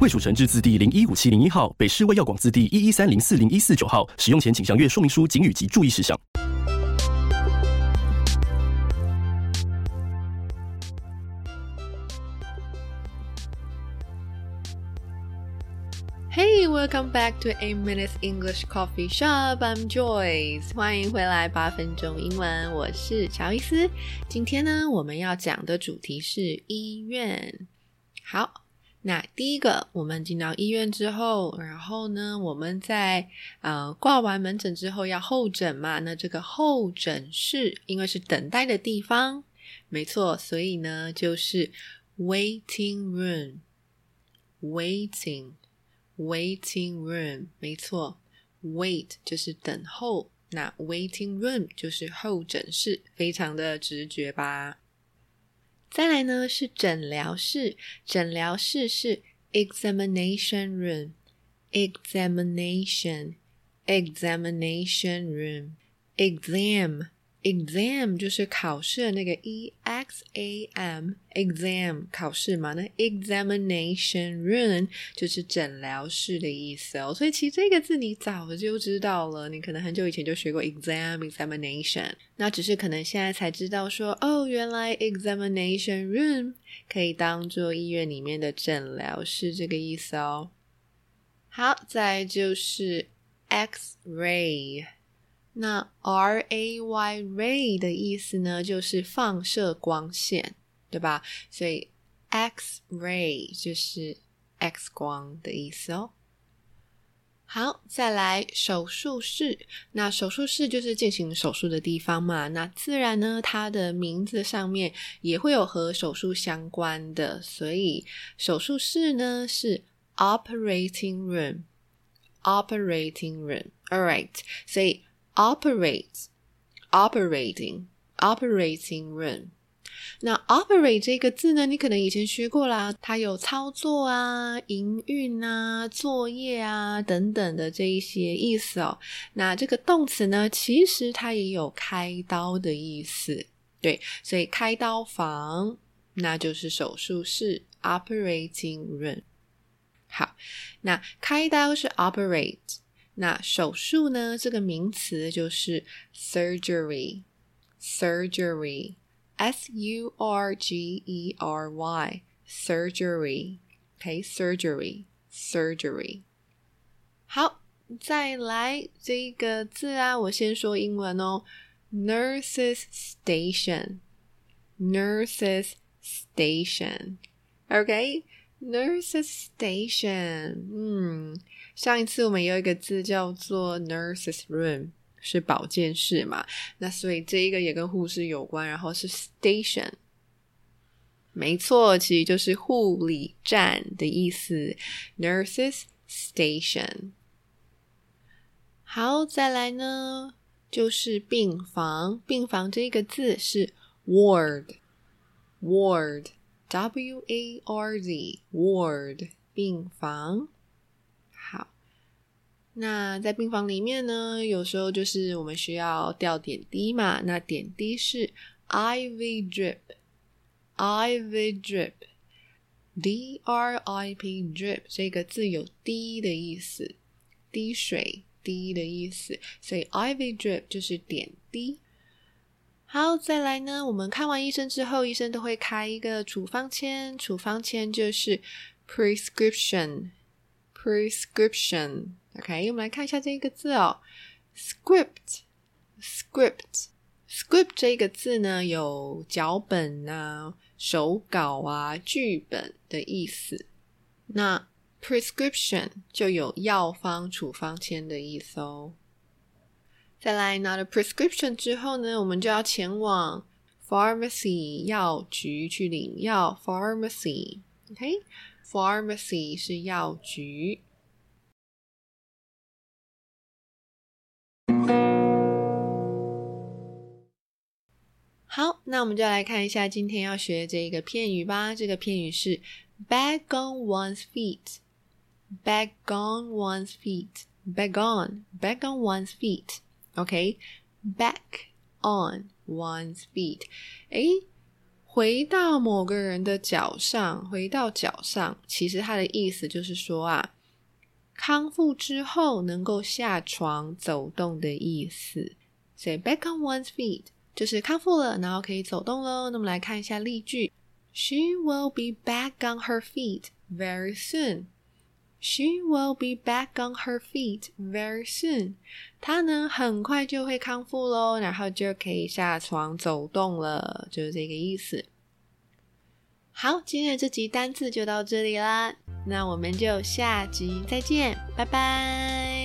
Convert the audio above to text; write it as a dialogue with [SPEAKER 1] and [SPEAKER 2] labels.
[SPEAKER 1] 卫蜀成字字第零一五七零一号，北市卫药广字第一一三零四零一四九号。使用前请详阅说明书、警语及注意事项。
[SPEAKER 2] Hey, welcome back to A Minute English Coffee Shop. I'm Joyce. 欢迎回来八分钟英文，我是乔伊斯。今天呢，我们要讲的主题是医院。好，那第一个，我们进到医院之后，然后呢，我们在呃挂完门诊之后要候诊嘛？那这个候诊室，因为是等待的地方，没错，所以呢就是 waiting room. Waiting. Waiting room，没错，wait 就是等候，那 waiting room 就是候诊室，非常的直觉吧。再来呢是诊疗室，诊疗室是 examination room，examination，examination room，exam。Exam 就是考试的那个 e x a m exam 考试嘛，那 examination room 就是诊疗室的意思哦。所以其实这个字你早就知道了，你可能很久以前就学过 exam examination，那只是可能现在才知道说哦，原来 examination room 可以当做医院里面的诊疗室这个意思哦。好，再就是 X ray。那 R A Y ray 的意思呢，就是放射光线，对吧？所以 X ray 就是 X 光的意思哦。好，再来手术室。那手术室就是进行手术的地方嘛。那自然呢，它的名字上面也会有和手术相关的，所以手术室呢是 operating room，operating room。All right，所以。Operate, operating, operating room。那 operate 这个字呢，你可能以前学过啦，它有操作啊、营运啊、作业啊等等的这一些意思哦。那这个动词呢，其实它也有开刀的意思，对，所以开刀房那就是手术室 operating room。好，那开刀是 operate。那手术呢？这个名词就是 surgery，surgery，s u r g e r y，surgery，OK，surgery，surgery。好，再来这个字啊，我先说英文哦，nurses station，nurses station，OK，nurses station，嗯。上一次我们有一个字叫做 nurses room，是保健室嘛？那所以这一个也跟护士有关，然后是 station，没错，其实就是护理站的意思。nurses station。好，再来呢，就是病房。病房这一个字是 ward，ward，w a r d，ward，病房。那在病房里面呢，有时候就是我们需要吊点滴嘛。那点滴是 IV drip，IV drip，D R I P drip 这个字有滴的意思，滴水滴的意思，所以 IV drip 就是点滴。好，再来呢，我们看完医生之后，医生都会开一个处方签，处方签就是 prescription，prescription。OK，我们来看一下这个字哦，script，script，script 这个字呢，有脚本啊、手稿啊、剧本的意思。那 prescription 就有药方、处方签的意思哦。再来拿了 prescription 之后呢，我们就要前往 pharmacy 药局去领药。pharmacy，OK，pharmacy 是药局。那我们就来看一下今天要学这一个片语吧。这个片语是 "back on one's feet"。back on one's feet。back on back on one's feet。OK，back on one's feet。诶，回到某个人的脚上，回到脚上，其实它的意思就是说啊，康复之后能够下床走动的意思。所以 back on one's feet。就是康复了，然后可以走动喽。那么来看一下例句：She will be back on her feet very soon. She will be back on her feet very soon. 她呢很快就会康复喽，然后就可以下床走动了，就是这个意思。好，今天的这集单字就到这里啦，那我们就下集再见，拜拜。